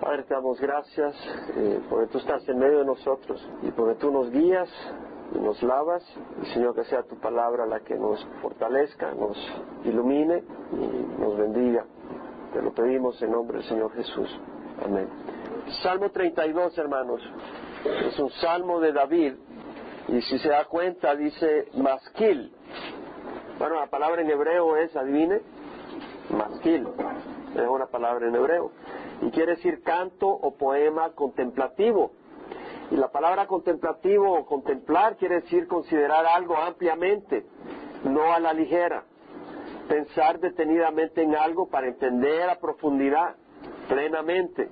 Padre, te damos gracias eh, porque tú estás en medio de nosotros y porque tú nos guías y nos lavas. Y Señor, que sea tu palabra la que nos fortalezca, nos ilumine y nos bendiga. Te lo pedimos en nombre del Señor Jesús. Amén. Salmo 32, hermanos. Es un salmo de David. Y si se da cuenta, dice masquil. Bueno, la palabra en hebreo es, adivine, masquil. Es una palabra en hebreo. Y quiere decir canto o poema contemplativo. Y la palabra contemplativo o contemplar quiere decir considerar algo ampliamente, no a la ligera. Pensar detenidamente en algo para entender a profundidad, plenamente.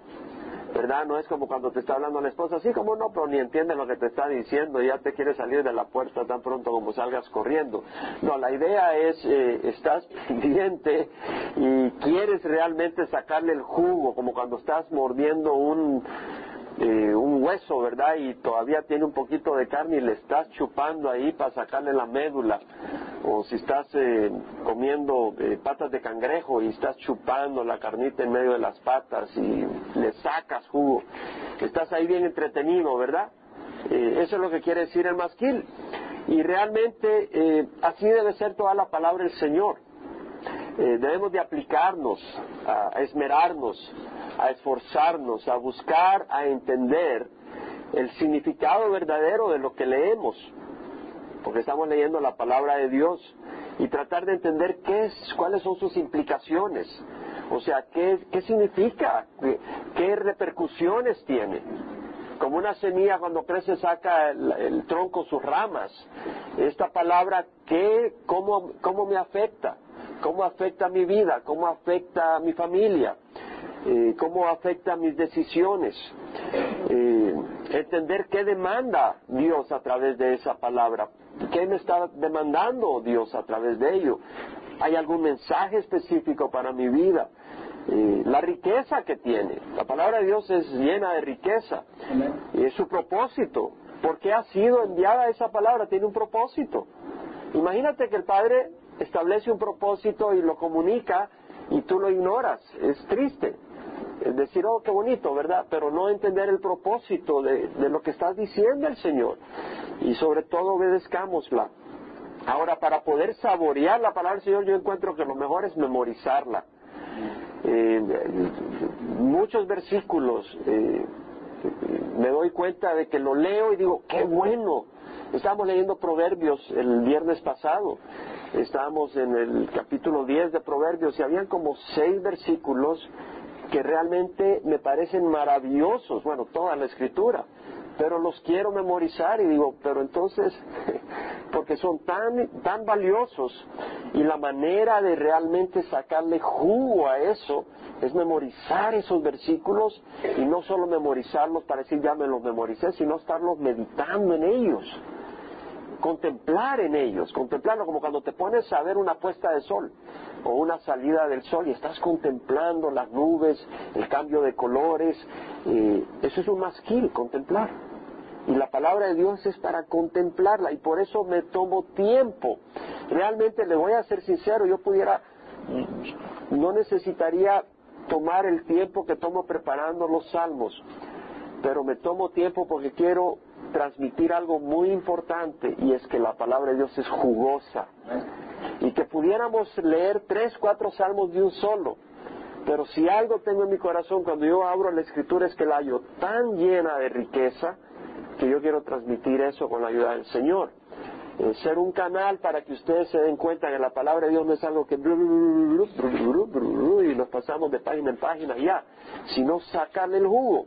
¿Verdad? No es como cuando te está hablando la esposa, así como no, pero ni entiende lo que te está diciendo ya te quiere salir de la puerta tan pronto como salgas corriendo. No, la idea es, eh, estás pendiente y quieres realmente sacarle el jugo, como cuando estás mordiendo un, eh, un hueso, ¿verdad? Y todavía tiene un poquito de carne y le estás chupando ahí para sacarle la médula. O si estás eh, comiendo eh, patas de cangrejo y estás chupando la carnita en medio de las patas y le sacas jugo. Estás ahí bien entretenido, ¿verdad? eso es lo que quiere decir el masquil. Y realmente así debe ser toda la palabra del Señor. Debemos de aplicarnos, a esmerarnos, a esforzarnos, a buscar, a entender el significado verdadero de lo que leemos, porque estamos leyendo la palabra de Dios y tratar de entender qué es, cuáles son sus implicaciones, o sea, qué, qué significa, qué, repercusiones tiene. Como una semilla cuando crece saca el, tronco, sus ramas. Esta palabra, ¿qué, cómo, ¿cómo me afecta? ¿Cómo afecta mi vida? ¿Cómo afecta a mi familia? Eh, cómo afecta mis decisiones, eh, entender qué demanda Dios a través de esa palabra, qué me está demandando Dios a través de ello. ¿Hay algún mensaje específico para mi vida? Eh, la riqueza que tiene. La palabra de Dios es llena de riqueza. Y es su propósito. ¿Por qué ha sido enviada esa palabra? Tiene un propósito. Imagínate que el Padre establece un propósito y lo comunica y tú lo ignoras. Es triste. Es decir, oh, qué bonito, ¿verdad? Pero no entender el propósito de, lo que está diciendo el Señor. Y sobre todo obedezcámosla. Ahora, para poder saborear la palabra del Señor, yo encuentro que lo mejor es memorizarla. Eh, muchos versículos, eh, me doy cuenta de que lo leo y digo, qué bueno. Estábamos leyendo Proverbios el viernes pasado. Estábamos en el capítulo 10 de Proverbios y habían como seis versículos que realmente me parecen maravillosos, bueno, toda la escritura, pero los quiero memorizar y digo, pero entonces, porque son tan, tan valiosos y la manera de realmente sacarle jugo a eso es memorizar esos versículos y no solo memorizarlos para decir ya me los memoricé, sino estarlos meditando en ellos contemplar en ellos, contemplarlo como cuando te pones a ver una puesta de sol o una salida del sol y estás contemplando las nubes, el cambio de colores, eso es un masquil, contemplar. Y la palabra de Dios es para contemplarla y por eso me tomo tiempo. Realmente le voy a ser sincero, yo pudiera, no necesitaría tomar el tiempo que tomo preparando los salmos, pero me tomo tiempo porque quiero transmitir algo muy importante y es que la palabra de Dios es jugosa y que pudiéramos leer tres, cuatro salmos de un solo. Pero si algo tengo en mi corazón cuando yo abro la escritura es que la hallo tan llena de riqueza que yo quiero transmitir eso con la ayuda del Señor. Eh, ser un canal para que ustedes se den cuenta que la palabra de Dios no es algo que y nos pasamos de página en página ya, sino sacarle el jugo.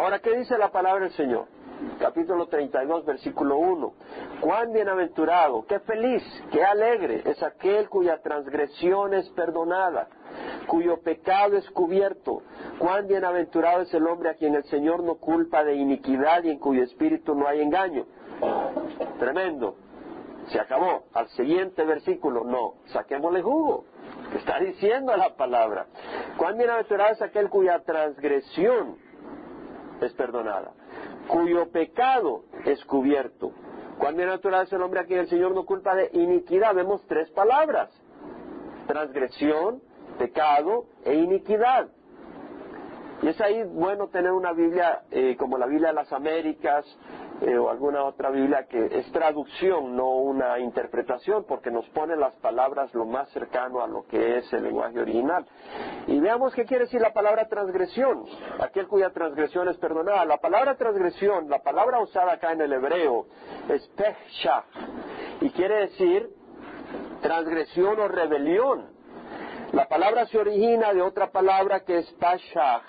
Ahora, ¿qué dice la palabra del Señor? Capítulo 32, versículo 1. Cuán bienaventurado, qué feliz, qué alegre es aquel cuya transgresión es perdonada, cuyo pecado es cubierto. Cuán bienaventurado es el hombre a quien el Señor no culpa de iniquidad y en cuyo espíritu no hay engaño. Tremendo. Se acabó. Al siguiente versículo, no, saquémosle jugo. Está diciendo la palabra. Cuán bienaventurado es aquel cuya transgresión es perdonada, cuyo pecado es cubierto. Cuán natural es el hombre a quien el Señor no culpa de iniquidad. Vemos tres palabras. Transgresión, pecado e iniquidad. Y es ahí bueno tener una Biblia eh, como la Biblia de las Américas eh, o alguna otra Biblia que es traducción, no una interpretación, porque nos pone las palabras lo más cercano a lo que es el lenguaje original. Y veamos qué quiere decir la palabra transgresión, aquel cuya transgresión es perdonada. La palabra transgresión, la palabra usada acá en el hebreo es pechach y quiere decir transgresión o rebelión. La palabra se origina de otra palabra que es pashach,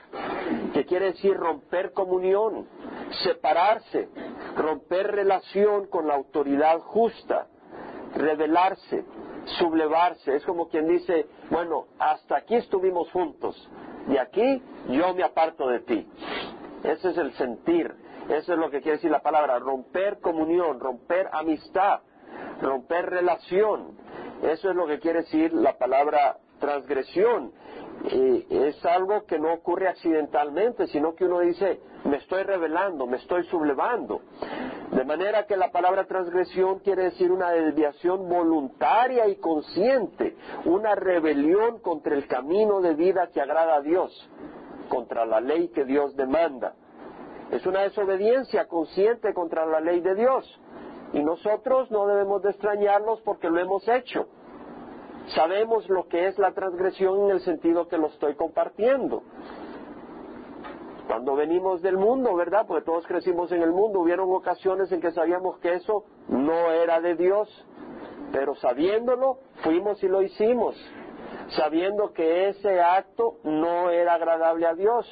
que quiere decir romper comunión, separarse, romper relación con la autoridad justa, rebelarse, sublevarse. Es como quien dice, bueno, hasta aquí estuvimos juntos, y aquí yo me aparto de ti. Ese es el sentir, eso es lo que quiere decir la palabra, romper comunión, romper amistad, romper relación. Eso es lo que quiere decir la palabra transgresión es algo que no ocurre accidentalmente, sino que uno dice, me estoy revelando, me estoy sublevando. De manera que la palabra transgresión quiere decir una desviación voluntaria y consciente, una rebelión contra el camino de vida que agrada a Dios, contra la ley que Dios demanda. Es una desobediencia consciente contra la ley de Dios. Y nosotros no debemos de extrañarnos porque lo hemos hecho. Sabemos lo que es la transgresión en el sentido que lo estoy compartiendo. Cuando venimos del mundo, ¿verdad? Porque todos crecimos en el mundo, hubieron ocasiones en que sabíamos que eso no era de Dios, pero sabiéndolo, fuimos y lo hicimos, sabiendo que ese acto no era agradable a Dios,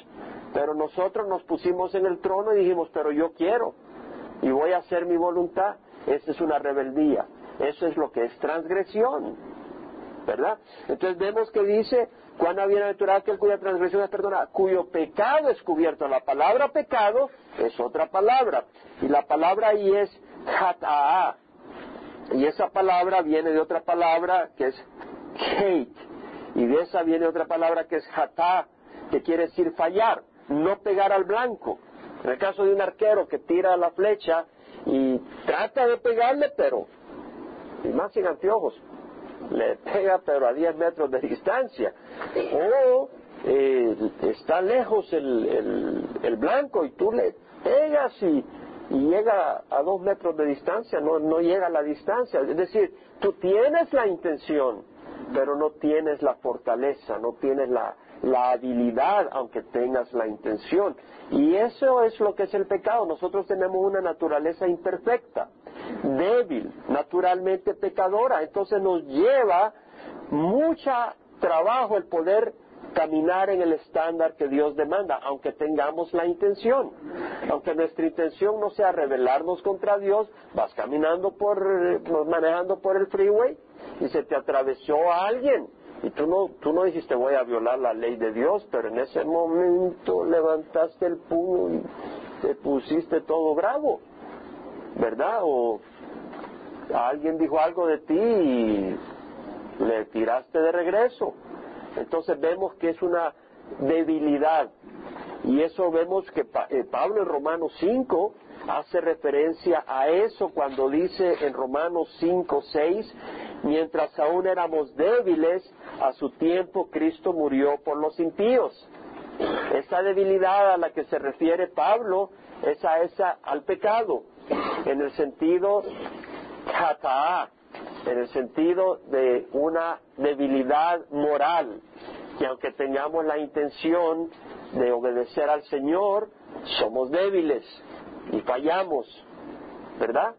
pero nosotros nos pusimos en el trono y dijimos, pero yo quiero y voy a hacer mi voluntad. Esa es una rebeldía, eso es lo que es transgresión. ¿Verdad? Entonces vemos que dice, cuán bienaventurado aquel cuya transgresión es perdonada, cuyo pecado es cubierto. La palabra pecado es otra palabra, y la palabra ahí es hata'a, y esa palabra viene de otra palabra que es hate, y de esa viene otra palabra que es hatá, que quiere decir fallar, no pegar al blanco. En el caso de un arquero que tira la flecha y trata de pegarle, pero, más sin anteojos, le pega pero a 10 metros de distancia. O eh, está lejos el, el, blanco y tú le pegas y, llega a 2 metros de distancia, no, no llega a la distancia. Es decir, tú tienes la intención, pero no tienes la fortaleza, no tienes la, la habilidad, aunque tengas la intención. Y eso es lo que es el pecado. Nosotros tenemos una naturaleza imperfecta débil, naturalmente pecadora. Entonces nos lleva mucho trabajo el poder caminar en el estándar que Dios demanda, aunque tengamos la intención. Aunque nuestra intención no sea rebelarnos contra Dios, vas caminando por, manejando por el freeway y se te atravesó alguien. Y tú no, tú no dijiste voy a violar la ley de Dios, pero en ese momento levantaste el puño y te pusiste todo bravo. ¿Verdad? O alguien dijo algo de ti y le tiraste de regreso. Entonces vemos que es una debilidad. Y eso vemos que eh, Pablo en Romanos 5 hace referencia a eso cuando dice en Romanos 5, 6, mientras aún éramos débiles, a su tiempo Cristo murió por los impíos. Esa debilidad a la que se refiere Pablo es a esa al pecado en el sentido en el sentido de una debilidad moral, que aunque tengamos la intención de obedecer al Señor, somos débiles y fallamos, ¿verdad?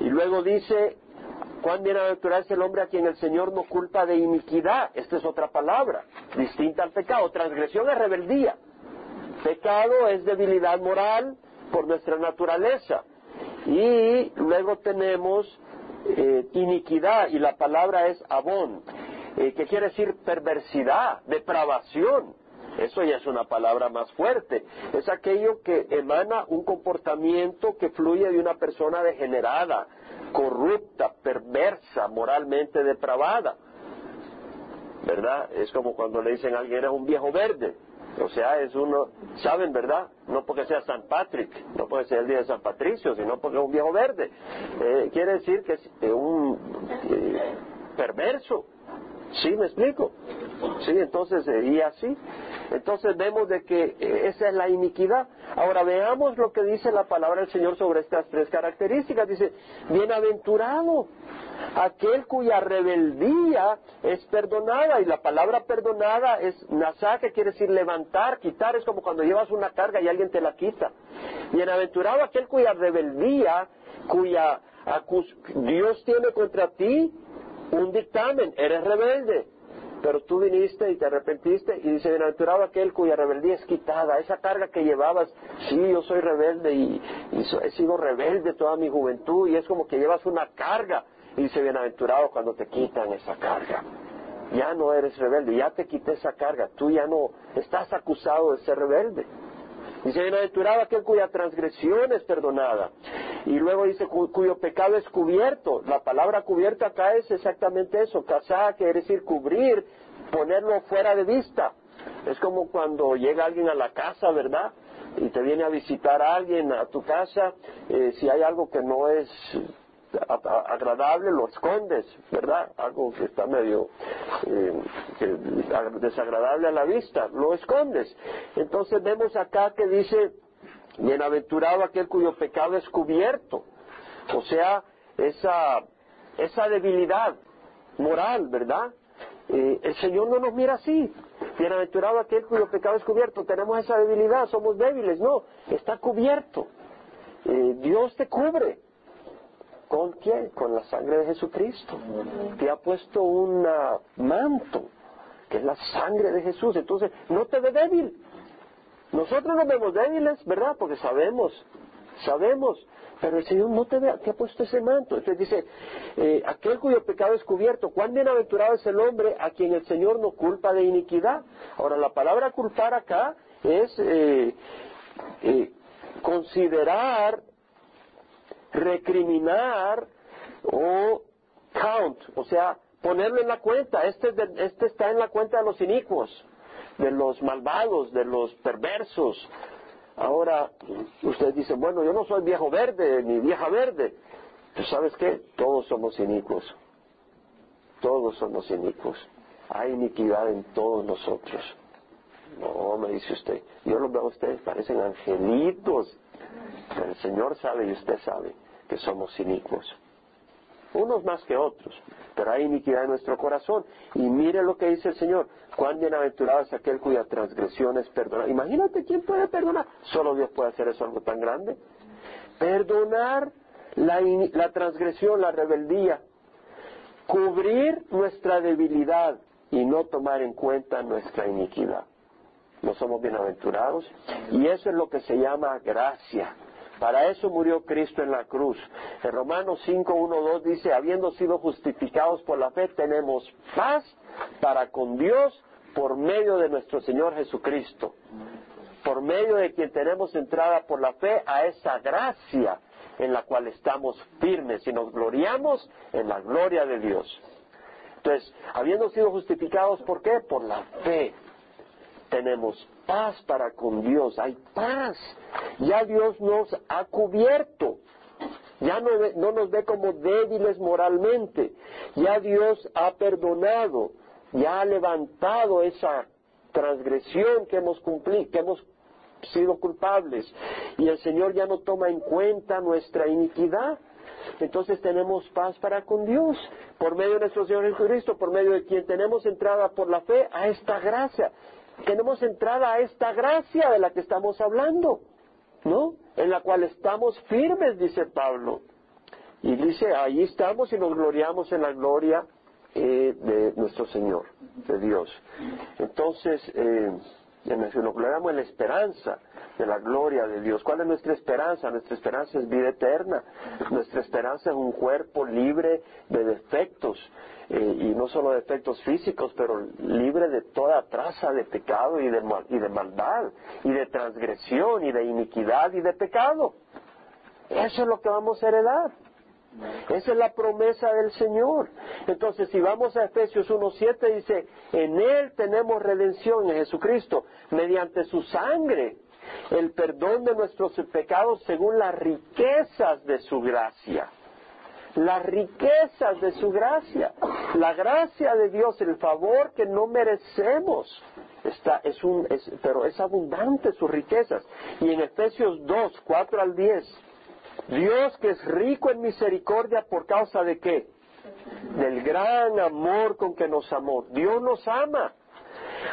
Y luego dice, cuán bienaventurado es el hombre a quien el Señor no culpa de iniquidad. Esta es otra palabra, distinta al pecado. Transgresión es rebeldía. Pecado es debilidad moral por nuestra naturaleza. Y luego tenemos eh, iniquidad, y la palabra es abón, eh, que quiere decir perversidad, depravación. Eso ya es una palabra más fuerte. Es aquello que emana un comportamiento que fluye de una persona degenerada, corrupta, perversa, moralmente depravada. ¿Verdad? Es como cuando le dicen a alguien, eres un viejo verde. O sea, es uno, saben, ¿verdad? No porque sea San Patrick, no porque sea el día de San Patricio, sino porque es un viejo verde. Eh, quiere decir que es eh, un eh, perverso. ¿Sí me explico? Sí, entonces, y así. Entonces vemos de que eh, esa es la iniquidad. Ahora veamos lo que dice la palabra del Señor sobre estas tres características. Dice, bienaventurado aquel cuya rebeldía es perdonada. Y la palabra perdonada es nasá, que quiere decir levantar, quitar. Es como cuando llevas una carga y alguien te la quita. Bienaventurado aquel cuya rebeldía, cuya Dios tiene contra ti un dictamen, eres rebelde pero tú viniste y te arrepentiste y dice, bienaventurado aquel cuya rebeldía es quitada, esa carga que llevabas, sí, yo soy rebelde y, he sido rebelde toda mi juventud y es como que llevas una carga y dice, bienaventurado cuando te quitan esa carga. Ya no eres rebelde, ya te quité esa carga, tú ya no estás acusado de ser rebelde. Dice, bienaventurado aquel cuya transgresión es perdonada. Y luego dice, cuyo pecado es cubierto. La palabra cubierta acá es exactamente eso. Casá quiere decir cubrir, ponerlo fuera de vista. Es como cuando llega alguien a la casa, ¿verdad? Y te viene a visitar a alguien a tu casa. Eh, si hay algo que no es agradable lo escondes, ¿verdad? Algo que está medio eh, desagradable a la vista, lo escondes. Entonces vemos acá que dice, bienaventurado aquel cuyo pecado es cubierto. O sea, esa, esa debilidad moral, ¿verdad? Eh, el Señor no nos mira así. Bienaventurado aquel cuyo pecado es cubierto. Tenemos esa debilidad, somos débiles. No, está cubierto. Eh, Dios te cubre. ¿Con quién? Con la sangre de Jesucristo. Te ha puesto un manto, que es la sangre de Jesús. Entonces, no te ve débil. Nosotros nos vemos débiles, ¿verdad? Porque sabemos, sabemos. Pero el Señor no te, ve, te ha puesto ese manto. Entonces dice, eh, aquel cuyo pecado es cubierto, cuán bienaventurado es el hombre a quien el Señor no culpa de iniquidad. Ahora, la palabra culpar acá es eh, eh, considerar recriminar o count, o sea, ponerlo en la cuenta. Este, este está en la cuenta de los inicuos, de los malvados, de los perversos. Ahora, usted dice, bueno, yo no soy viejo verde ni vieja verde. Pues sabes qué? Todos somos inicuos. Todos somos inicuos. Hay iniquidad en todos nosotros. No, me dice usted. Yo los veo a ustedes, parecen angelitos. el Señor sabe y usted sabe que somos inicuos. Unos más que otros, pero hay iniquidad en nuestro corazón. Y mire lo que dice el Señor. Cuán bienaventurado es aquel cuya transgresión es perdonada. Imagínate quién puede perdonar. Solo Dios puede hacer eso algo tan grande. Perdonar la, la transgresión, la rebeldía. Cubrir nuestra debilidad y no tomar en cuenta nuestra iniquidad. No somos bienaventurados. Y eso es lo que se llama gracia. Para eso murió Cristo en la cruz. En Romanos 5, 1, 2 dice, habiendo sido justificados por la fe, tenemos paz para con Dios por medio de nuestro Señor Jesucristo. Por medio de quien tenemos entrada por la fe a esa gracia en la cual estamos firmes y nos gloriamos en la gloria de Dios. Entonces, habiendo sido justificados, ¿por qué? Por la fe tenemos paz para con Dios, hay paz. Ya Dios nos ha cubierto, ya no, no, nos ve como débiles moralmente, ya Dios ha perdonado, ya ha levantado esa transgresión que hemos cumplido, que hemos sido culpables, y el Señor ya no toma en cuenta nuestra iniquidad. Entonces tenemos paz para con Dios, por medio de nuestro Señor Jesucristo, por medio de quien tenemos entrada por la fe a esta gracia tenemos entrada a esta gracia de la que estamos hablando, ¿no? En la cual estamos firmes, dice Pablo. Y dice, ahí estamos y nos gloriamos en la gloria eh, de nuestro Señor, de Dios. Entonces, eh, nos gloriamos en la esperanza de la gloria de Dios. ¿Cuál es nuestra esperanza? Nuestra esperanza es vida eterna. Nuestra esperanza es un cuerpo libre de defectos, y no solo de defectos físicos, pero libre de toda traza de pecado y de, y de maldad, y de transgresión, y de iniquidad y de pecado. Eso es lo que vamos a heredar. Esa es la promesa del Señor. Entonces, si vamos a Efesios 1.7, dice, en Él tenemos redención en Jesucristo, mediante su sangre, el perdón de nuestros pecados según las riquezas de su gracia. Las riquezas de su gracia. La gracia de Dios, el favor que no merecemos. Está, es un, pero es abundante sus riquezas. Y en Efesios 2, 4 al 10, Dios que es rico en misericordia por causa de qué? Del gran amor con que nos amó. Dios nos ama.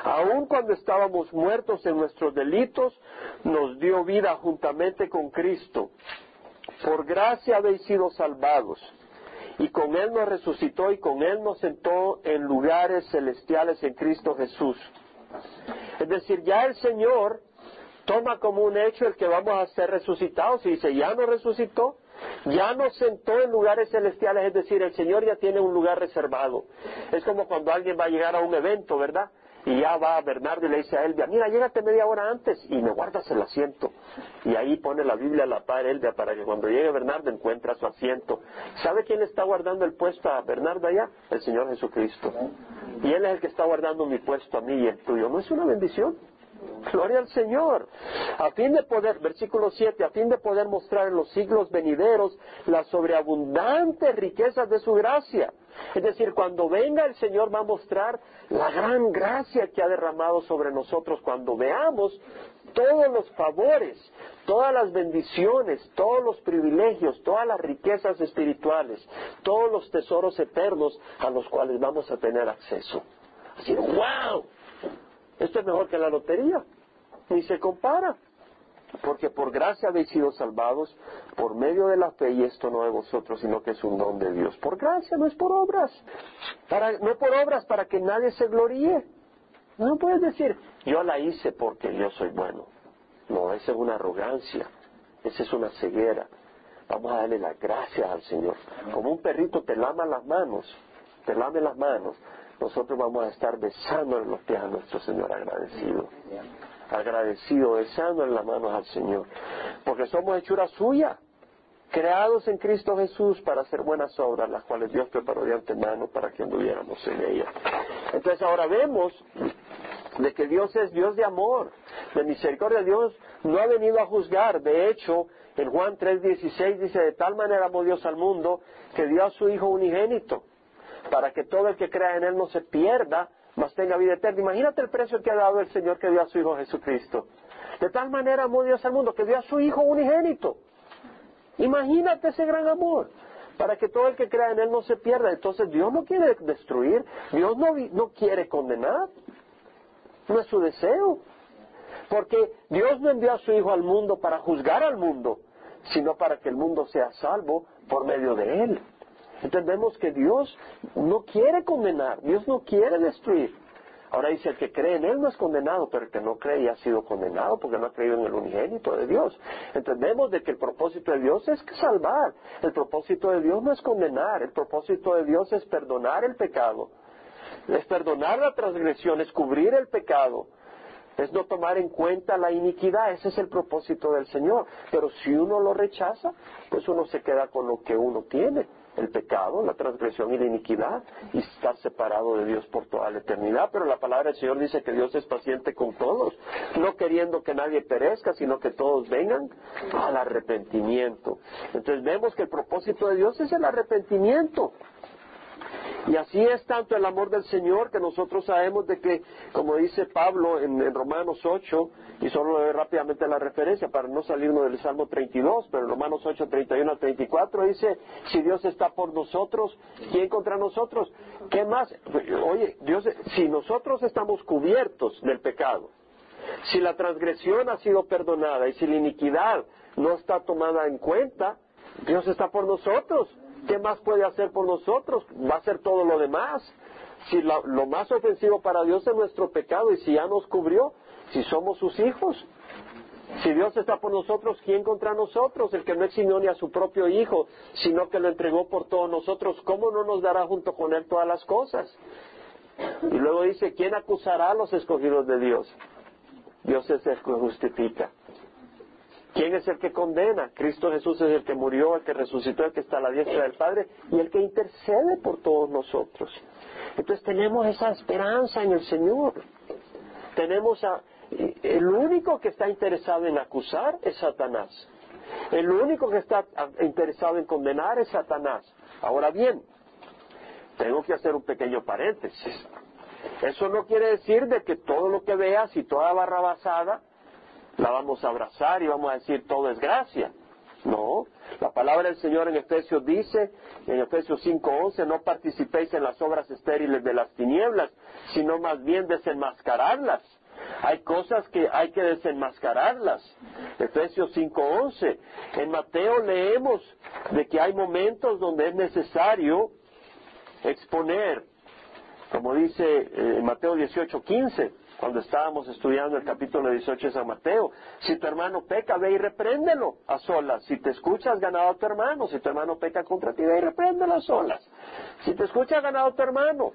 Aun cuando estábamos muertos en nuestros delitos, nos dio vida juntamente con Cristo. Por gracia habéis sido salvados. Y con Él nos resucitó y con Él nos sentó en lugares celestiales en Cristo Jesús. Es decir, ya el Señor toma como un hecho el que vamos a ser resucitados y dice, ya nos resucitó, ya nos sentó en lugares celestiales, es decir, el Señor ya tiene un lugar reservado. Es como cuando alguien va a llegar a un evento, ¿verdad? Y ya va Bernardo y le dice a Elvia, mira, llégate media hora antes y me guardas el asiento. Y ahí pone la Biblia a la par Elvia para que cuando llegue Bernardo encuentre su asiento. ¿Sabe quién está guardando el puesto a Bernardo allá? El Señor Jesucristo. Y Él es el que está guardando mi puesto a mí y el tuyo. ¿No es una bendición? Gloria al Señor. A fin de poder, versículo 7, a fin de poder mostrar en los siglos venideros las sobreabundantes riquezas de su gracia. Es decir, cuando venga el Señor va a mostrar la gran gracia que ha derramado sobre nosotros cuando veamos todos los favores, todas las bendiciones, todos los privilegios, todas las riquezas espirituales, todos los tesoros eternos a los cuales vamos a tener acceso. Así, wow, esto es mejor que la lotería. Ni se compara. Porque por gracia habéis sido salvados por medio de la fe y esto no de vosotros, sino que es un don de Dios. Por gracia, no es por obras. Para, no por obras para que nadie se gloríe. No puedes decir, yo la hice porque yo soy bueno. No, esa es una arrogancia. Esa es una ceguera. Vamos a darle las gracias al Señor. Como un perrito te lama las manos, te lame las manos nosotros vamos a estar besando en los pies a nuestro Señor agradecido. Agradecido, besando en las manos al Señor. Porque somos hechura suya, creados en Cristo Jesús para hacer buenas obras, las cuales Dios preparó de antemano para que anduviéramos en ellas. Entonces ahora vemos de que Dios es Dios de amor, de misericordia. Dios no ha venido a juzgar. De hecho, en Juan 3:16 dice, de tal manera amó Dios al mundo que dio a su Hijo unigénito para que todo el que crea en Él no se pierda, mas tenga vida eterna. Imagínate el precio que ha dado el Señor que dio a su Hijo Jesucristo. De tal manera amó Dios al mundo que dio a su Hijo unigénito. Imagínate ese gran amor, para que todo el que crea en Él no se pierda. Entonces Dios no quiere destruir, Dios no, no quiere condenar, no es su deseo. Porque Dios no envió a su Hijo al mundo para juzgar al mundo, sino para que el mundo sea salvo por medio de Él. Entendemos que Dios no quiere condenar, Dios no quiere destruir. Ahora dice, el que cree en Él no es condenado, pero el que no cree ya ha sido condenado porque no ha creído en el unigénito de Dios. Entendemos de que el propósito de Dios es salvar. El propósito de Dios no es condenar. El propósito de Dios es perdonar el pecado. Es perdonar la transgresión, es cubrir el pecado. Es no tomar en cuenta la iniquidad. Ese es el propósito del Señor. Pero si uno lo rechaza, pues uno se queda con lo que uno tiene el pecado, la transgresión y la iniquidad y estar separado de Dios por toda la eternidad. Pero la palabra del Señor dice que Dios es paciente con todos, no queriendo que nadie perezca, sino que todos vengan al arrepentimiento. Entonces vemos que el propósito de Dios es el arrepentimiento. Y así es tanto el amor del Señor que nosotros sabemos de que, como dice Pablo en, Romanos 8, y solo doy rápidamente la referencia para no salirnos del Salmo 32, pero en Romanos 8, 31 al 34 dice, si Dios está por nosotros, ¿quién contra nosotros? ¿Qué más? Oye, Dios, si nosotros estamos cubiertos del pecado, si la transgresión ha sido perdonada y si la iniquidad no está tomada en cuenta, Dios está por nosotros. ¿Qué más puede hacer por nosotros? Va a hacer todo lo demás. Si lo, más ofensivo para Dios es nuestro pecado y si ya nos cubrió, si somos sus hijos, si Dios está por nosotros, ¿quién contra nosotros? El que no eximió ni a su propio Hijo, sino que lo entregó por todos nosotros, ¿cómo no nos dará junto con Él todas las cosas? Y luego dice, ¿quién acusará a los escogidos de Dios? Dios es el que justifica. ¿Quién es el que condena? Cristo Jesús es el que murió, el que resucitó, el que está a la diestra del Padre y el que intercede por todos nosotros. Entonces tenemos esa esperanza en el Señor. Tenemos a, el único que está interesado en acusar es Satanás. El único que está interesado en condenar es Satanás. Ahora bien, tengo que hacer un pequeño paréntesis. Eso no quiere decir de que todo lo que veas y toda barra basada la vamos a abrazar y vamos a decir todo es gracia. No, la palabra del Señor en Efesios dice, en Efesios 5:11, no participéis en las obras estériles de las tinieblas, sino más bien desenmascararlas. Hay cosas que hay que desenmascararlas. Efesios 5:11. En Mateo leemos de que hay momentos donde es necesario exponer, como dice eh, Mateo 18:15, cuando estábamos estudiando el capítulo 18 de San Mateo. Si tu hermano peca, ve y repréndelo a solas. Si te escuchas, ganado a tu hermano. Si tu hermano peca contra ti, ve y repréndelo a solas. Si te escucha, ganado a tu hermano.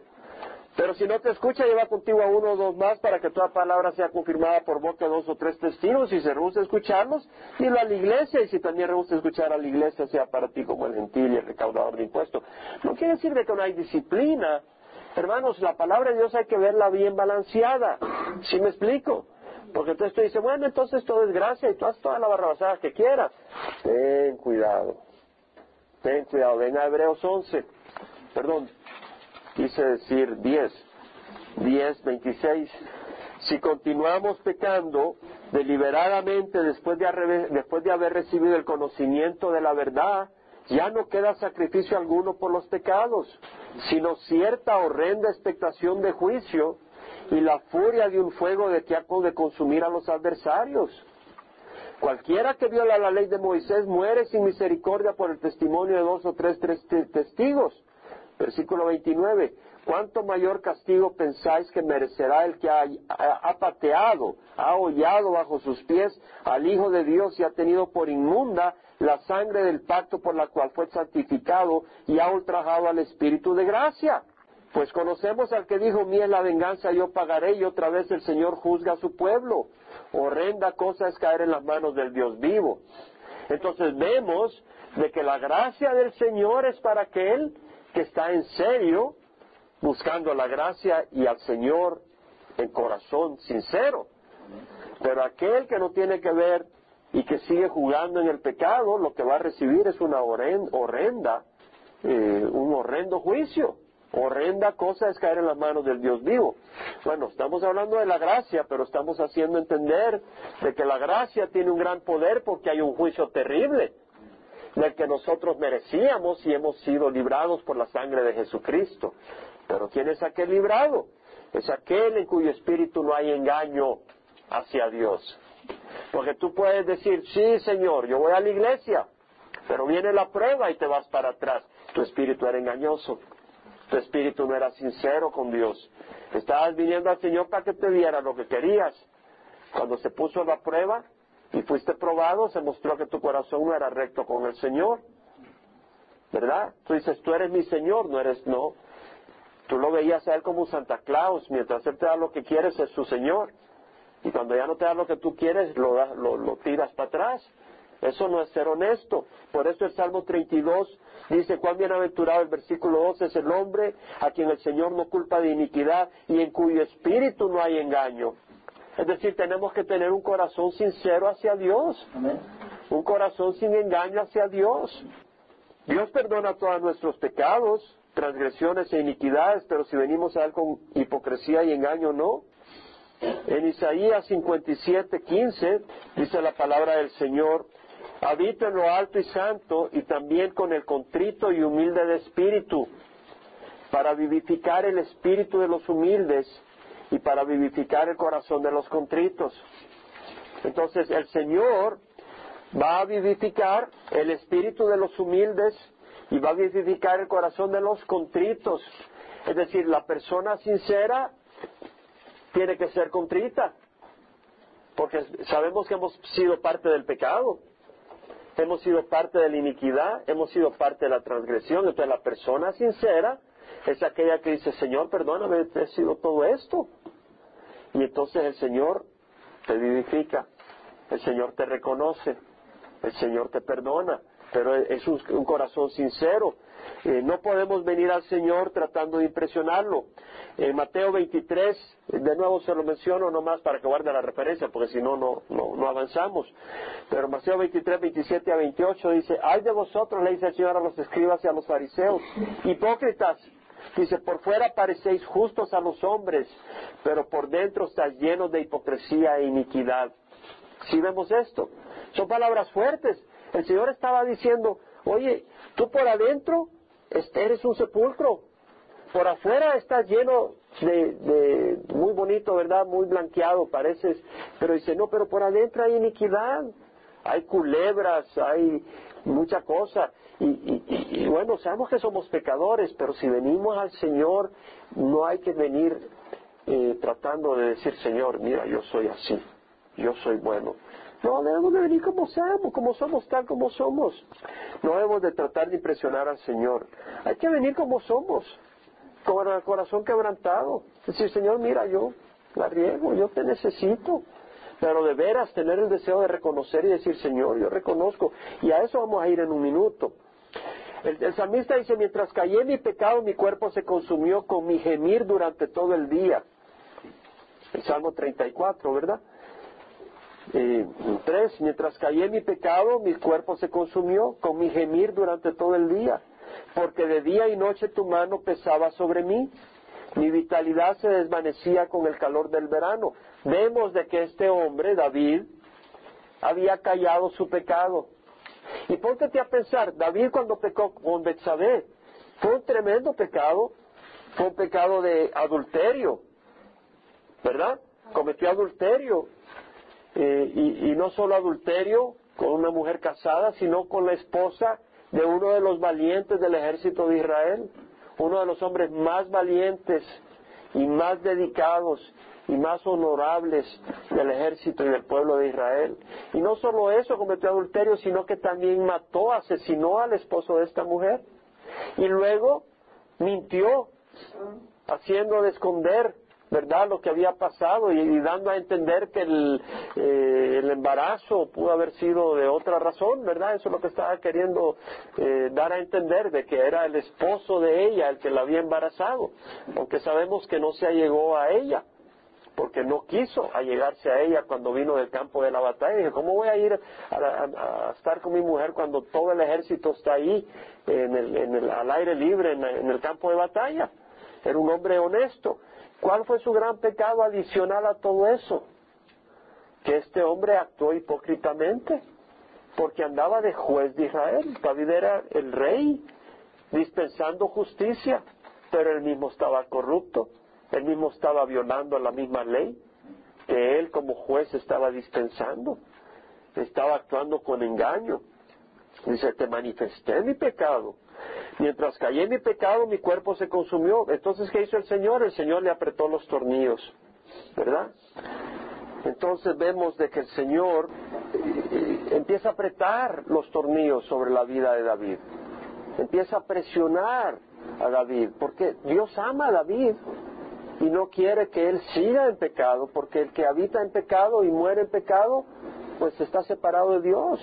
Pero si no te escucha, lleva contigo a uno o dos más para que toda palabra sea confirmada por boca de dos o tres testigos. Si se rehúsa a escucharlos, dilo a la iglesia. Y si también rehúsa escuchar a la iglesia, sea para ti como el gentil y el recaudador de impuestos. No quiere decir de que no hay disciplina Hermanos, la palabra de Dios hay que verla bien balanceada. ¿Sí me explico? Porque entonces tú dices, bueno, entonces todo es gracia y tú haz toda la barrabasada que quieras. Ten cuidado. Ten cuidado. Ven a Hebreos 11. Perdón, quise decir 10. 10, 26. Si continuamos pecando deliberadamente después de, después de haber recibido el conocimiento de la verdad, ya no queda sacrificio alguno por los pecados, sino cierta horrenda expectación de juicio y la furia de un fuego de que ha de consumir a los adversarios. Cualquiera que viola la ley de Moisés muere sin misericordia por el testimonio de dos o tres, testigos. Versículo 29. ¿Cuánto mayor castigo pensáis que merecerá el que ha, pateado, ha hollado bajo sus pies al Hijo de Dios y ha tenido por inmunda la sangre del pacto por la cual fue santificado y ha ultrajado al Espíritu de gracia? Pues conocemos al que dijo, mía es la venganza, yo pagaré, y otra vez el Señor juzga a su pueblo. Horrenda cosa es caer en las manos del Dios vivo. Entonces vemos de que la gracia del Señor es para aquel que está en serio buscando la gracia y al Señor en corazón sincero. Pero aquel que no tiene que ver y que sigue jugando en el pecado, lo que va a recibir es una horrenda, eh, un horrendo juicio. Horrenda cosa es caer en las manos del Dios vivo. Bueno, estamos hablando de la gracia, pero estamos haciendo entender de que la gracia tiene un gran poder porque hay un juicio terrible del que nosotros merecíamos y hemos sido librados por la sangre de Jesucristo. Pero ¿quién es aquel librado? Es aquel en cuyo espíritu no hay engaño hacia Dios. Porque tú puedes decir, sí, Señor, yo voy a la iglesia, pero viene la prueba y te vas para atrás. Tu espíritu era engañoso. Tu espíritu no era sincero con Dios. Estabas viniendo al Señor para que te diera lo que querías. Cuando se puso la prueba y fuiste probado, se mostró que tu corazón no era recto con el Señor. ¿Verdad? Tú dices, tú eres mi Señor, no eres, no. Tú lo veías a él como un Santa Claus, mientras él te da lo que quieres es su Señor. Y cuando ya no te da lo que tú quieres, lo, lo, tiras para atrás. Eso no es ser honesto. Por eso el Salmo 32 dice, cuán bienaventurado el versículo 12 es el hombre a quien el Señor no culpa de iniquidad y en cuyo espíritu no hay engaño. Es decir, tenemos que tener un corazón sincero hacia Dios. Un corazón sin engaño hacia Dios. Dios perdona todos nuestros pecados transgresiones e iniquidades, pero si venimos a Él con hipocresía y engaño, no. En Isaías 57, 15 dice la palabra del Señor, habita en lo alto y santo y también con el contrito y humilde de espíritu, para vivificar el espíritu de los humildes y para vivificar el corazón de los contritos. Entonces el Señor va a vivificar el espíritu de los humildes y va a vivificar el corazón de los contritos. Es decir, la persona sincera tiene que ser contrita, porque sabemos que hemos sido parte del pecado, hemos sido parte de la iniquidad, hemos sido parte de la transgresión. Entonces la persona sincera es aquella que dice, Señor, perdóname, he sido todo esto. Y entonces el Señor te vivifica, el Señor te reconoce, el Señor te perdona pero es un, corazón sincero. Eh, no podemos venir al Señor tratando de impresionarlo. En Mateo 23, de nuevo se lo menciono nomás para que guarde la referencia, porque si no, no, no avanzamos. Pero Mateo 23, 27 a 28 dice, ay de vosotros, le dice el Señor a los escribas y a los fariseos, hipócritas, Dice, por fuera parecéis justos a los hombres, pero por dentro estáis llenos de hipocresía e iniquidad. Si vemos esto, son palabras fuertes. El Señor estaba diciendo, oye, tú por adentro eres un sepulcro, por afuera estás lleno de, de, muy bonito, ¿verdad? Muy blanqueado, pareces, pero dice, no, pero por adentro hay iniquidad, hay culebras, hay mucha cosa. Y, bueno, sabemos que somos pecadores, pero si venimos al Señor, no hay que venir eh, tratando de decir, Señor, mira, yo soy así, yo soy bueno. No, debemos de venir como somos, como somos, tal como somos. No debemos de tratar de impresionar al Señor. Hay que venir como somos, con el corazón quebrantado. Decir, Señor, mira, yo la riego, yo te necesito pero de veras tener el deseo de reconocer y decir, Señor, yo reconozco. Y a eso vamos a ir en un minuto. El, salmista dice, mientras callé mi pecado, mi cuerpo se consumió con mi gemir durante todo el día. El Salmo 34, ¿verdad? Eh, tres, mientras callé mi pecado, mi cuerpo se consumió con mi gemir durante todo el día, porque de día y noche tu mano pesaba sobre mí. Mi vitalidad se desvanecía con el calor del verano. Vemos de que este hombre, David, había callado su pecado. Y póntete a pensar, David cuando pecó con Betsabé, fue un tremendo pecado, fue un pecado de adulterio, ¿verdad? Cometió adulterio. Eh, y, y no solo adulterio con una mujer casada, sino con la esposa de uno de los valientes del ejército de Israel uno de los hombres más valientes y más dedicados y más honorables del ejército y del pueblo de Israel. Y no solo eso cometió adulterio, sino que también mató, asesinó al esposo de esta mujer. Y luego mintió, haciendo de esconder ¿verdad? Lo que había pasado y, dando a entender que eh, el, embarazo pudo haber sido de otra razón, ¿verdad? Eso es lo que estaba queriendo eh, dar a entender, de que era el esposo de ella el que la había embarazado, aunque sabemos que no se allegó a ella porque no quiso allegarse a ella cuando vino del campo de la batalla. Dije, ¿cómo voy a ir a, estar con mi mujer cuando todo el ejército está ahí en el, al aire libre en el campo de batalla? Era un hombre honesto. ¿Cuál fue su gran pecado adicional a todo eso? Que este hombre actuó hipócritamente, porque andaba de juez de Israel. David era el rey, dispensando justicia, pero él mismo estaba corrupto, él mismo estaba violando la misma ley que él como juez estaba dispensando, estaba actuando con engaño. Dice, te manifesté mi pecado, Mientras callé en mi pecado, mi cuerpo se consumió. Entonces, ¿qué hizo el Señor? El Señor le apretó los tornillos, ¿verdad? Entonces vemos de que el Señor eh, empieza a apretar los tornillos sobre la vida de David. Empieza a presionar a David, porque Dios ama a David y no quiere que él siga en pecado, porque el que habita en pecado y muere en pecado, pues está separado de Dios.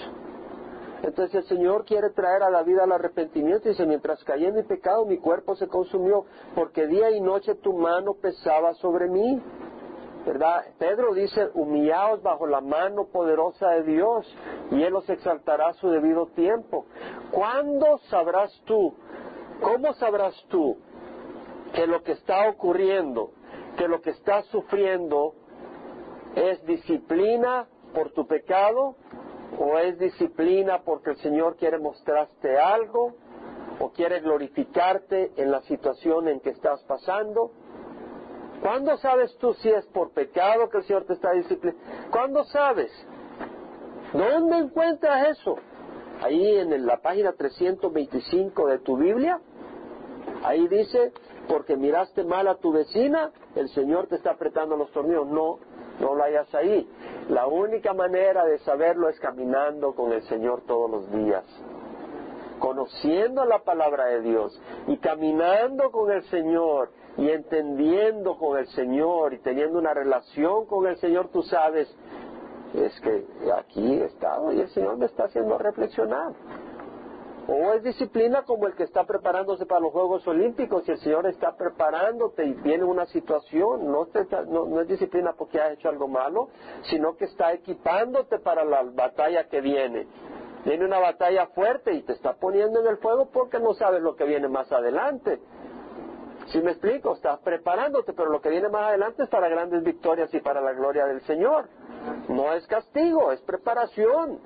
Entonces el Señor quiere traer a la vida al arrepentimiento y dice, mientras caí en mi pecado, mi cuerpo se consumió, porque día y noche tu mano pesaba sobre mí. ¿Verdad? Pedro dice, humillaos bajo la mano poderosa de Dios y Él os exaltará a su debido tiempo. ¿Cuándo sabrás tú? ¿Cómo sabrás tú que lo que está ocurriendo, que lo que estás sufriendo es disciplina por tu pecado o es disciplina porque el Señor quiere mostrarte algo o quiere glorificarte en la situación en que estás pasando. ¿Cuándo sabes tú si es por pecado que el Señor te está disciplinando? ¿Cuándo sabes? ¿Dónde encuentras eso? Ahí en la página 325 de tu Biblia, ahí dice, porque miraste mal a tu vecina, el Señor te está apretando los tornillos. No, no lo hayas ahí. La única manera de saberlo es caminando con el Señor todos los días, conociendo la palabra de Dios y caminando con el Señor y entendiendo con el Señor y teniendo una relación con el Señor, tú sabes, es que aquí he estado y el Señor me está haciendo reflexionar. O es disciplina como el que está preparándose para los Juegos Olímpicos y el Señor está preparándote y viene una situación. No, no, es disciplina porque has hecho algo malo, sino que está equipándote para la batalla que viene. Viene una batalla fuerte y te está poniendo en el fuego porque no sabes lo que viene más adelante. Si me explico, estás preparándote, pero lo que viene más adelante es para grandes victorias y para la gloria del Señor. No es castigo, es preparación.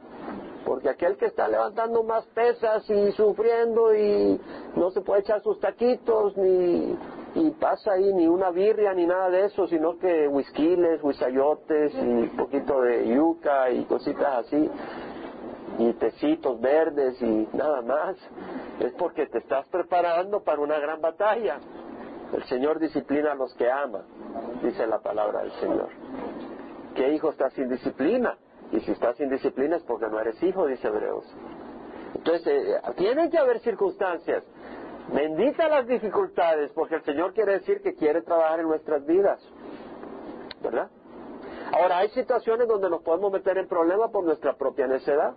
Porque aquel que está levantando más pesas y sufriendo y no se puede echar sus taquitos ni y pasa ahí ni una birria ni nada de eso, sino que whiskiles, huizayotes y un poquito de yuca y cositas así y tecitos verdes y nada más. Es porque te estás preparando para una gran batalla. El Señor disciplina a los que ama, dice la palabra del Señor. ¿Qué hijo está sin disciplina? Y si estás sin disciplina es porque no eres hijo, dice Hebreos. Entonces, eh, tienen que haber circunstancias. Bendita las dificultades, porque el Señor quiere decir que quiere trabajar en nuestras vidas. ¿Verdad? Ahora, hay situaciones donde nos podemos meter en problemas por nuestra propia necedad.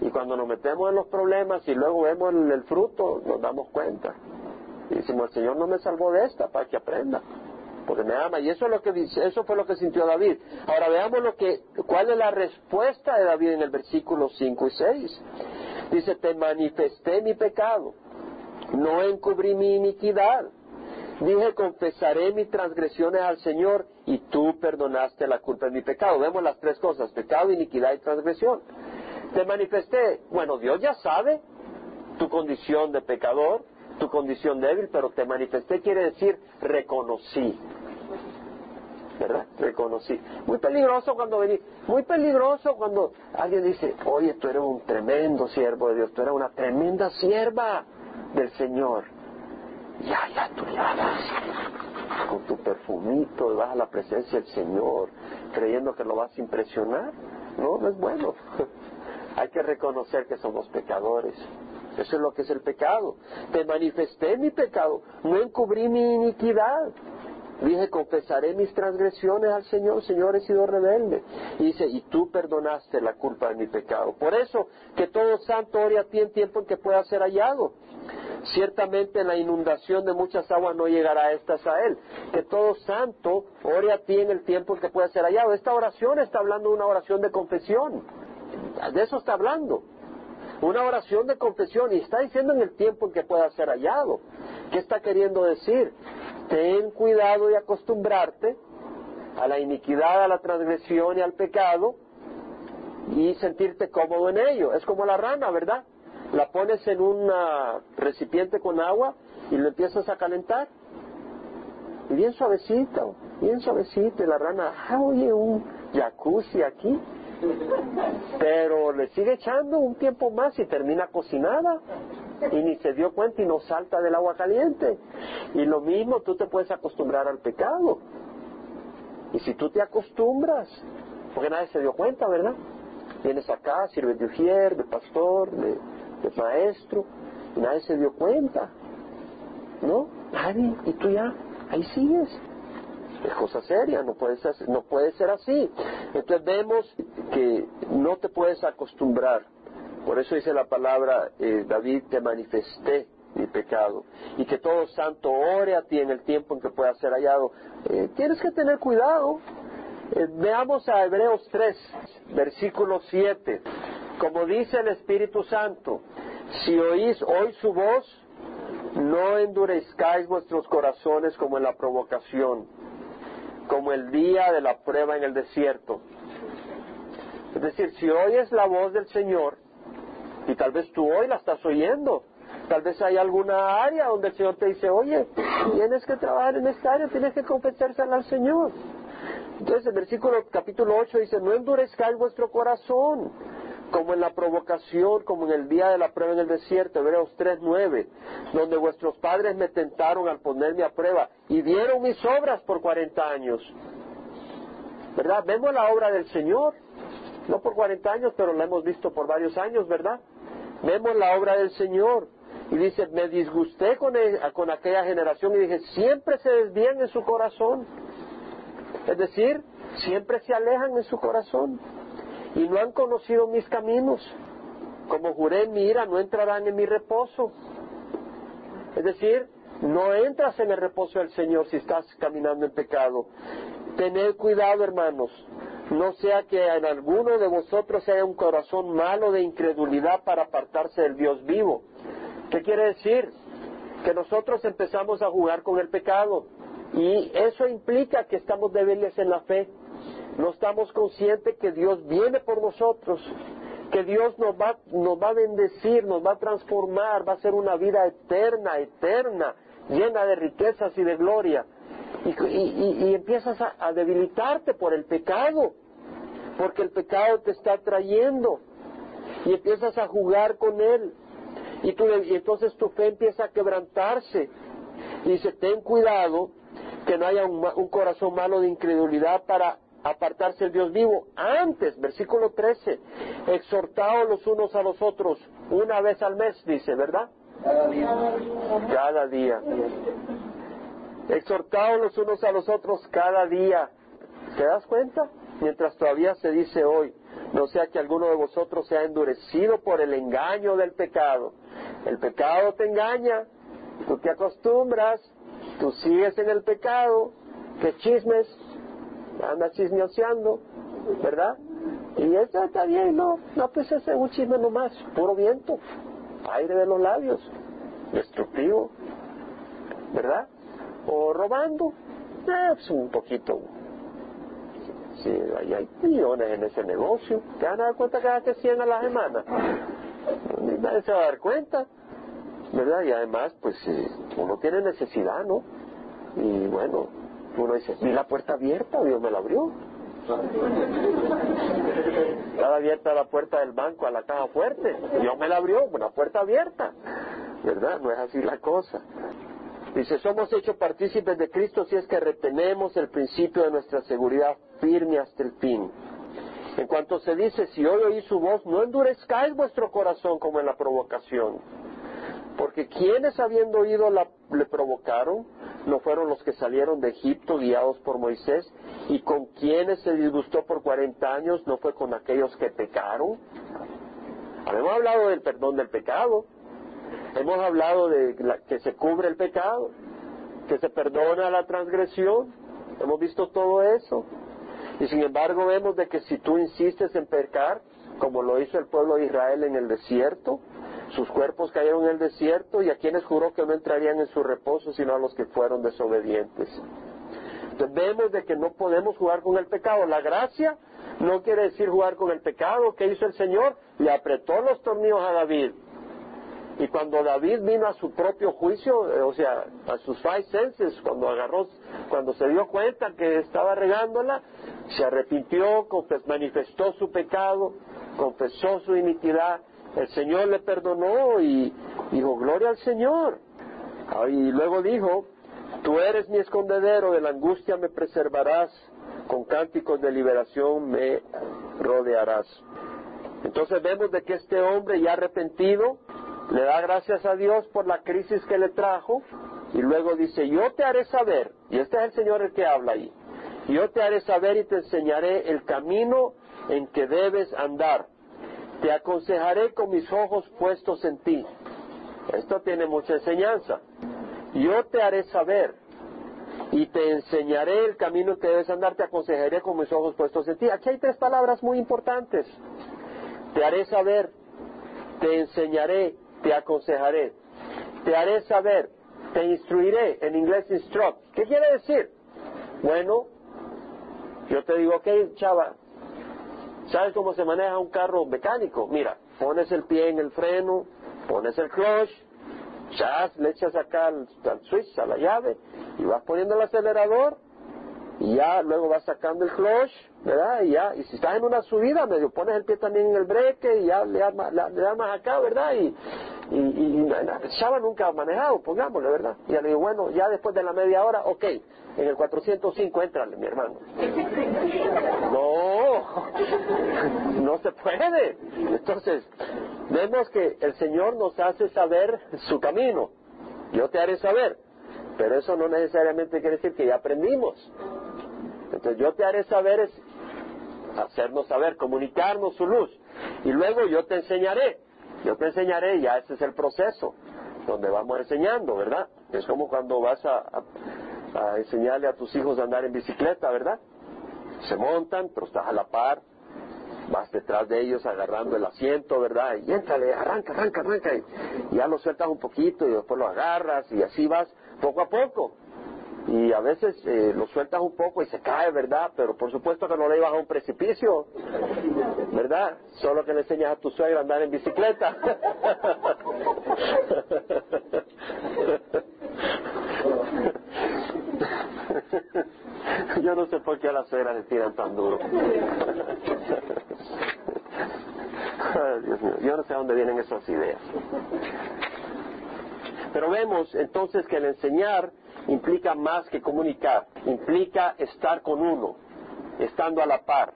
Y cuando nos metemos en los problemas y luego vemos el, fruto, nos damos cuenta. Y decimos, el Señor no me salvó de esta para que aprenda porque me ama. Y eso es lo que dice, eso fue lo que sintió David. Ahora veamos lo que, cuál es la respuesta de David en el versículo 5 y 6. Dice, te manifesté mi pecado, no encubrí mi iniquidad. Dije, confesaré mis transgresiones al Señor y tú perdonaste la culpa de mi pecado. Vemos las tres cosas, pecado, iniquidad y transgresión. Te manifesté, bueno, Dios ya sabe tu condición de pecador, tu condición débil, pero te manifesté quiere decir reconocí. ¿Verdad? Reconocí. Muy peligroso cuando vení, muy peligroso cuando alguien dice, oye, tú eres un tremendo siervo de Dios, tú eres una tremenda sierva del Señor. Ya, ya, tú ya vas con tu perfumito y vas a la presencia del Señor, creyendo que lo vas a impresionar. No, no es bueno. Hay que reconocer que somos pecadores eso es lo que es el pecado. Te manifesté mi pecado, no encubrí mi iniquidad. Dije, confesaré mis transgresiones al Señor, Señor, he sido rebelde. Y dice, y tú perdonaste la culpa de mi pecado. Por eso, que todo santo ore a ti en tiempo en que pueda ser hallado. Ciertamente en la inundación de muchas aguas no llegará estas a él. Que todo santo ore a ti en el tiempo en que pueda ser hallado. Esta oración está hablando de una oración de confesión. De eso está hablando una oración de confesión y está diciendo en el tiempo en que pueda ser hallado. ¿Qué está queriendo decir? Ten cuidado de acostumbrarte a la iniquidad, a la transgresión y al pecado y sentirte cómodo en ello. Es como la rana, ¿verdad? La pones en un recipiente con agua y lo empiezas a calentar. Y bien suavecito, bien suavecito. Y la rana, ah, oye, un jacuzzi aquí. Pero le sigue echando un tiempo más y termina cocinada. Y ni se dio cuenta y no salta del agua caliente. Y lo mismo, tú te puedes acostumbrar al pecado. Y si tú te acostumbras, porque nadie se dio cuenta, ¿verdad? Vienes acá, sirves de ujier, de pastor, de, maestro, y nadie se dio cuenta. ¿No? Nadie. Y tú ya, ahí sigues es cosa seria, no puede ser, no puede ser así. Entonces vemos que no te puedes acostumbrar. Por eso dice la palabra, eh, David, te manifesté mi pecado. Y que todo santo ore a ti en el tiempo en que pueda ser hallado. Eh, tienes que tener cuidado. Eh, veamos a Hebreos 3, versículo 7. Como dice el Espíritu Santo, si oís hoy su voz, no endurezcáis vuestros corazones como en la provocación como el día de la prueba en el desierto. Es decir, si oyes la voz del Señor, y tal vez tú hoy la estás oyendo, tal vez hay alguna área donde el Señor te dice, oye, tienes que trabajar en esta área, tienes que confesársela al Señor. Entonces el versículo capítulo 8 dice, no endurezcáis vuestro corazón, como en la provocación, como en el día de la prueba en el desierto, Hebreos 3.9, donde vuestros padres me tentaron al ponerme a prueba y vieron mis obras por 40 años. ¿Verdad? Vemos la obra del Señor, no por 40 años, pero la hemos visto por varios años, ¿verdad? Vemos la obra del Señor. Y dice, me disgusté con, con aquella generación y dije, siempre se desvían en su corazón. Es decir, siempre se alejan en su corazón y no han conocido mis caminos. como juré en mi ira, no entrarán en mi reposo. Es decir, no entras en el reposo del Señor si estás caminando en pecado. Tened cuidado, hermanos, no sea que en alguno de vosotros haya un corazón malo de incredulidad para apartarse del Dios vivo. ¿Qué quiere decir? Que nosotros empezamos a jugar con el pecado y eso implica que estamos débiles en la fe. No estamos conscientes que Dios viene por nosotros, que Dios nos va, nos va a bendecir, nos va a transformar, va a ser una vida eterna, eterna, llena de riquezas y de gloria. Y, empiezas a, debilitarte por el pecado, porque el pecado te está trayendo y empiezas a jugar con él. Y, tú, y entonces tu fe empieza a quebrantarse. Y dice, ten cuidado que no haya un, corazón malo de incredulidad para apartarse del Dios vivo. Antes, versículo 13, exhortaos los unos a los otros una vez al mes, dice, ¿verdad? Cada día. Cada día. Exhortaos los unos a los otros cada día. ¿Te das cuenta? Mientras todavía se dice hoy, no sea que alguno de vosotros sea endurecido por el engaño del pecado. El pecado te engaña, tú te acostumbras, tú sigues en el pecado, que chismes, andas chismeoseando, ¿verdad? Y eso está bien, no, no, pues ese es un chisme nomás, puro viento, aire de los labios, destructivo, ¿verdad? O robando, eh, pues un poquito. Sí, hay millones en ese negocio, te van a dar cuenta que hace 100 a la semana. Nadie se va a dar cuenta, ¿verdad? Y además, pues uno tiene necesidad, ¿no? Y bueno, uno dice, vi la puerta abierta, Dios me la abrió. Estaba abierta la puerta del banco a la caja fuerte. Dios me la abrió, una puerta abierta. ¿Verdad? No es así la cosa. Dice, somos hechos partícipes de Cristo si es que retenemos el principio de nuestra seguridad firme hasta el fin. En cuanto se dice, si hoy oí su voz, no endurezcáis vuestro corazón como en la provocación. Porque quienes habiendo oído la, le provocaron, no fueron los que salieron de Egipto guiados por Moisés, y con quienes se disgustó por cuarenta años, no fue con aquellos que pecaron. Habíamos hablado del perdón del pecado, hemos hablado de que se cubre el pecado, que se perdona la transgresión, hemos visto todo eso. Y sin embargo vemos de que si tú insistes en pecar, como lo hizo el pueblo de Israel en el desierto, sus cuerpos cayeron en el desierto y a quienes juró que no entrarían en su reposo sino a los que fueron desobedientes. Entonces vemos de que no podemos jugar con el pecado. La gracia no quiere decir jugar con el pecado. ¿Qué hizo el Señor? Le apretó los tornillos a David. Y cuando David vino a su propio juicio, eh, o sea, a sus five senses, cuando agarró, cuando se dio cuenta que estaba regándola, se arrepintió, manifestó su pecado, confesó su iniquidad el Señor le perdonó y dijo, gloria al Señor. Ah, y luego dijo, tú eres mi escondedero, de la angustia me preservarás, con cánticos de liberación me rodearás. Entonces vemos de que este hombre ya arrepentido le da gracias a Dios por la crisis que le trajo y luego dice, yo te haré saber, y este es el Señor el que habla ahí, yo te haré saber y te enseñaré el camino en que debes andar. Te aconsejaré con mis ojos puestos en ti. Esto tiene mucha enseñanza. Yo te haré saber y te enseñaré el camino que debes andar, te aconsejaré con mis ojos puestos en ti. Aquí hay tres palabras muy importantes. Te haré saber, te enseñaré, te aconsejaré. Te haré saber, te instruiré, en inglés instruct. ¿Qué quiere decir? Bueno, yo te digo, ok, chava, ¿Sabes cómo se maneja un carro mecánico? Mira, pones el pie en el freno, pones el clutch, ya le echas acá al, switch, a la llave, y vas poniendo el acelerador, y ya luego vas sacando el clutch, ¿verdad? Y ya, y si estás en una subida, medio pones el pie también en el breque, y ya le das más, acá, ¿verdad? Y, y, y, Chava nunca ha manejado, pongámosle, ¿verdad? Y ya le digo, bueno, ya después de la media hora, ok, en el 405 entrale, mi hermano. No, no se puede. Entonces, vemos que el Señor nos hace saber su camino. Yo te haré saber. Pero eso no necesariamente quiere decir que ya aprendimos. Entonces, yo te haré saber es hacernos saber, comunicarnos su luz. Y luego yo te enseñaré. yo te enseñaré, ya ese es el proceso, donde vamos enseñando, ¿verdad? Es como cuando vas a, a enseñarle a tus hijos a andar en bicicleta, ¿verdad? Se montan, pero estás a la par, vas detrás de ellos agarrando el asiento, ¿verdad? Y éntrale, arranca, arranca, arranca. Y ya lo sueltas un poquito y después lo agarras y así vas poco a poco. Y a veces eh, lo sueltas un poco y se cae, ¿verdad? Pero por supuesto que no le ibas a un precipicio, ¿verdad? Solo que le enseñas a tu suegra a andar en bicicleta. Yo no sé por qué a las suegras le tiran tan duro. Dios mío, yo no sé a dónde vienen esas ideas. Pero vemos entonces que el enseñar implica más que comunicar, implica estar con uno, estando a la par.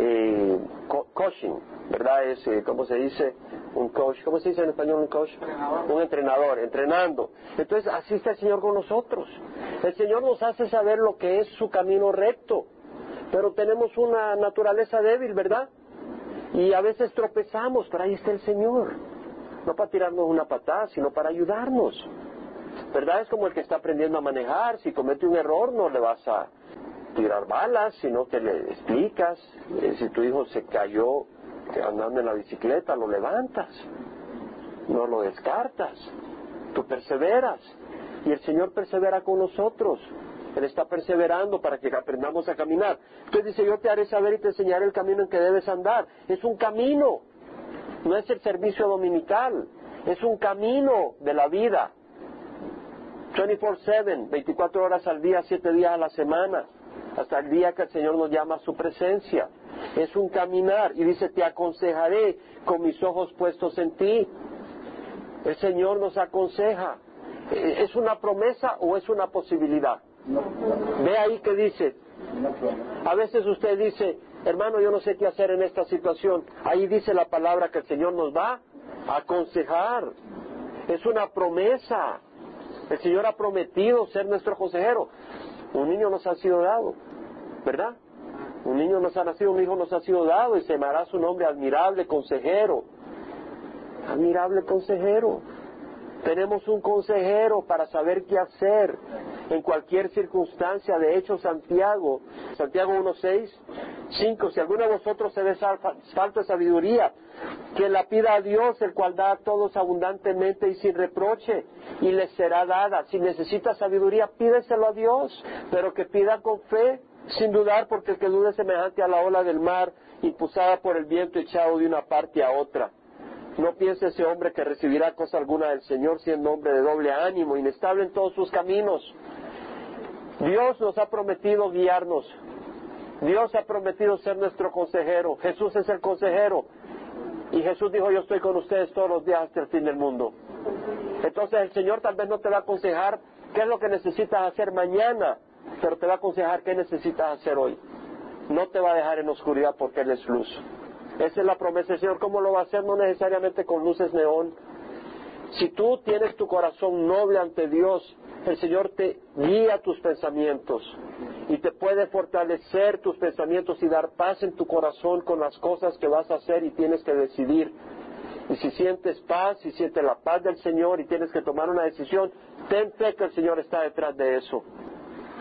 Eh, coaching, ¿verdad? Es, eh, ¿cómo se dice? Un coach, ¿cómo se dice en español un coach? Un entrenador, entrenando. Entonces, así está el Señor con nosotros. El Señor nos hace saber lo que es su camino recto, pero tenemos una naturaleza débil, ¿verdad? Y a veces tropezamos, pero ahí está el Señor. No para tirarnos una patada, sino para ayudarnos. ¿Verdad? Es como el que está aprendiendo a manejar. Si comete un error, no le vas a tirar balas, sino que le explicas. Eh, si tu hijo se cayó andando en la bicicleta, lo levantas. No lo descartas. Tú perseveras. Y el Señor persevera con nosotros. Él está perseverando para que aprendamos a caminar. Entonces dice, yo te haré saber y te enseñaré el camino en que debes andar. Es un camino. No es el servicio dominical. Es un camino de la vida. 24/7, 24 horas al día, 7 días a la semana, hasta el día que el Señor nos llama a su presencia. Es un caminar y dice, te aconsejaré con mis ojos puestos en ti. El Señor nos aconseja. ¿E-, ¿Es una promesa o es una posibilidad? Ve ahí que dice. A veces usted dice, hermano, yo no sé qué hacer en esta situación. Ahí dice la palabra que el Señor nos va a aconsejar. Es una promesa. El Señor ha prometido ser nuestro consejero. Un niño nos ha sido dado, ¿verdad? Un niño nos ha nacido, un hijo nos ha sido dado y se llamará su nombre admirable consejero. Admirable consejero. Tenemos un consejero para saber qué hacer en cualquier circunstancia. De hecho, Santiago, Santiago 1.6, 5, si alguno de vosotros se ve falta de sabiduría, que la pida a Dios, el cual da a todos abundantemente y sin reproche, y les será dada. Si necesita sabiduría, pídeselo a Dios, pero que pida con fe, sin dudar, porque el que duda es semejante a la ola del mar, impulsada por el viento echado de una parte a otra. No piense ese hombre que recibirá cosa alguna del Señor siendo hombre de doble ánimo, inestable en todos sus caminos. Dios nos ha prometido guiarnos. Dios ha prometido ser nuestro consejero. Jesús es el consejero. Y Jesús dijo, yo estoy con ustedes todos los días hasta el fin del mundo. Entonces el Señor tal vez no te va a aconsejar qué es lo que necesitas hacer mañana, pero te va a aconsejar qué necesitas hacer hoy. No te va a dejar en oscuridad porque Él es luz. Esa es la promesa del Señor. ¿Cómo lo va a hacer? No necesariamente con luces neón. Si tú tienes tu corazón noble ante Dios, el Señor te guía tus pensamientos y te puede fortalecer tus pensamientos y dar paz en tu corazón con las cosas que vas a hacer y tienes que decidir. Y si sientes paz, si sientes la paz del Señor y tienes que tomar una decisión, ten fe que el Señor está detrás de eso.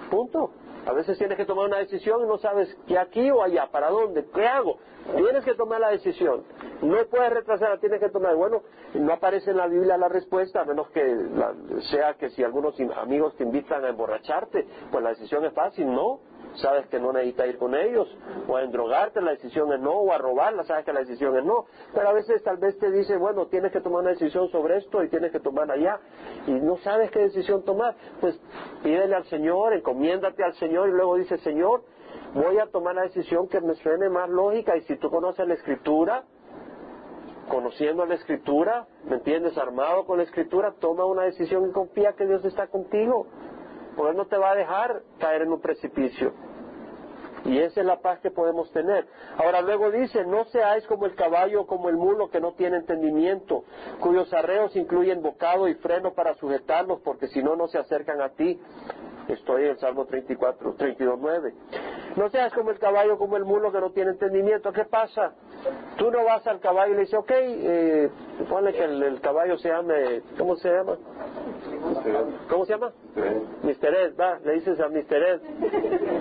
Punto. A veces tienes que tomar una decisión y no sabes qué aquí o allá, para dónde, qué hago. Tienes que tomar la decisión. No puedes retrasarla, tienes que tomar. Bueno, no aparece en la Biblia la respuesta, a menos que sea que si algunos amigos te invitan a emborracharte, pues la decisión es fácil, no sabes que no necesitas ir con ellos, o a endrogarte, la decisión es no, o a robarla, sabes que la decisión es no. Pero a veces tal vez te dice, bueno, tienes que tomar una decisión sobre esto y tienes que tomar allá, y no sabes qué decisión tomar. Pues pídele al Señor, encomiéndate al Señor y luego dice, Señor, voy a tomar la decisión que me suene más lógica y si tú conoces la Escritura, conociendo la Escritura, ¿me entiendes? Armado con la Escritura, toma una decisión y confía que Dios está contigo porque no te va a dejar caer en un precipicio. Y esa es la paz que podemos tener. Ahora luego dice, no seáis como el caballo o como el mulo que no tiene entendimiento, cuyos arreos incluyen bocado y freno para sujetarlos, porque si no, no se acercan a ti. Estoy en el Salmo 34, 32, 9. No seas como el caballo como el mulo que no tiene entendimiento. ¿Qué pasa? Tú no vas al caballo y le dices, ok, eh, ponle que el, caballo se llame, ¿cómo se llama? ¿Cómo se llama? Mr. Ed, va, le dices a Mr. Ed,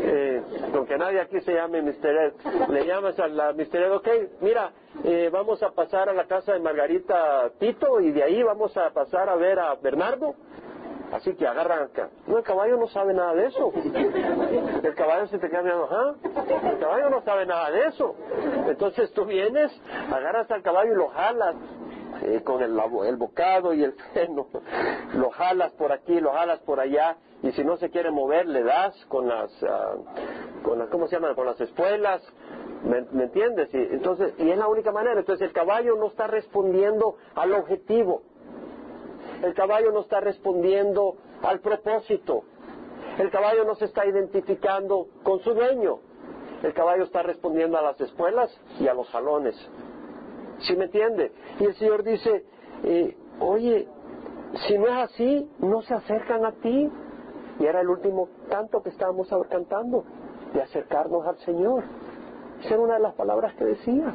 eh, aunque nadie aquí se llame Mr. Ed, le llamas a la Mr. Ed, ok, mira, eh, vamos a pasar a la casa de Margarita Tito y de ahí vamos a pasar a ver a Bernardo. Así que agarran acá. No, el caballo no sabe nada de eso. El caballo se te queda mirando, ¿ah? El caballo no sabe nada de eso. Entonces tú vienes, agarras al caballo y lo jalas. Eh, con el, el bocado y el freno, lo jalas por aquí, lo jalas por allá, y si no se quiere mover, le das con las, uh, con las ¿cómo se llama? Con las espuelas, ¿me, entiendes? Y, entonces, y es la única manera. Entonces el caballo no está respondiendo al objetivo. El caballo no está respondiendo al propósito. El caballo no se está identificando con su dueño. El caballo está respondiendo a las espuelas y a los salones. ¿Sí me entiende? Y el Señor dice, eh, oye, si no es así, no se acercan a ti. Y era el último canto que estábamos cantando, de acercarnos al Señor. Esa era una de las palabras que decía.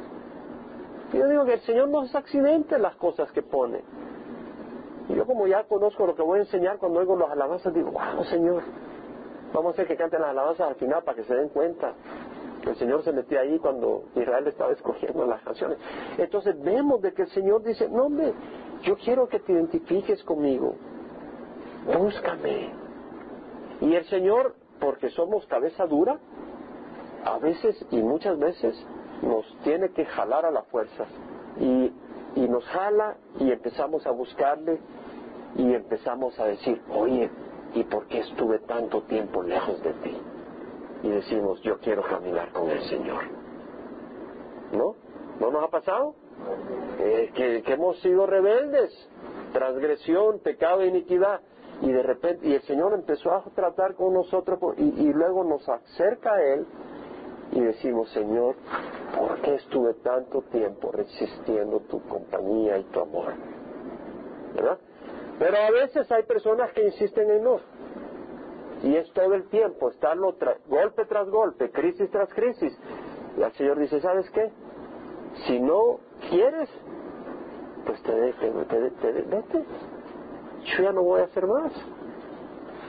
yo digo que el Señor no es accidente las cosas que pone. Yo como ya conozco lo que voy a enseñar cuando oigo las alabanzas, digo, wow, Señor, vamos a hacer que canten las alabanzas al final para que se den cuenta el Señor se metía ahí cuando Israel estaba escogiendo las canciones. Entonces vemos de que el Señor dice, no hombre, yo quiero que te identifiques conmigo. Búscame. Y el Señor, porque somos cabeza dura, a veces y muchas veces nos tiene que jalar a la fuerza. Y, y nos jala y empezamos a buscarle y empezamos a decir, oye, ¿y por qué estuve tanto tiempo lejos de ti? y decimos, yo quiero caminar con el Señor. ¿No? ¿No nos ha pasado? Eh, que, hemos sido rebeldes, transgresión, pecado iniquidad. Y de repente, y el Señor empezó a tratar con nosotros y, y luego nos acerca a Él y decimos, Señor, ¿por qué estuve tanto tiempo resistiendo tu compañía y tu amor? ¿Verdad? Pero a veces hay personas que insisten en no. Y es todo el tiempo, estarlo golpe tras golpe, crisis tras crisis. Y el Señor dice, ¿sabes qué? Si no quieres, pues te, vete. Yo ya no voy a hacer más.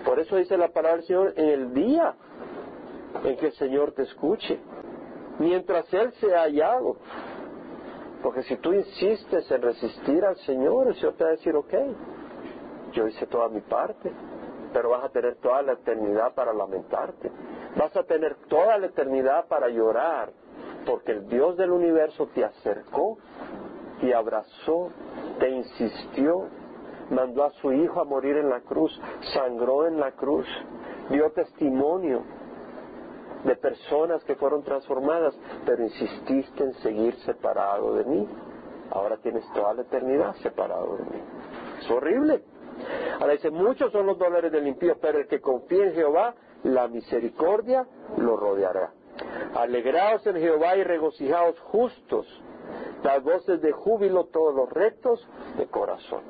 Por eso dice la palabra del Señor en el día en que el Señor te escuche. Mientras Él se ha hallado. Porque si tú insistes en resistir al Señor, el Señor te va a decir, ok, yo hice toda mi parte pero vas a tener toda la eternidad para lamentarte. Vas a tener toda la eternidad para llorar, porque el Dios del universo te acercó, te abrazó, te insistió, mandó a su Hijo a morir en la cruz, sangró en la cruz, dio testimonio de personas que fueron transformadas, pero insististe en seguir separado de mí. Ahora tienes toda la eternidad separado de mí. Es horrible. Ahora dice, muchos son los dólares del impío, pero el que confía en Jehová, la misericordia lo rodeará. Alegraos en Jehová y regocijaos justos, las voces de júbilo todos los rectos de corazón.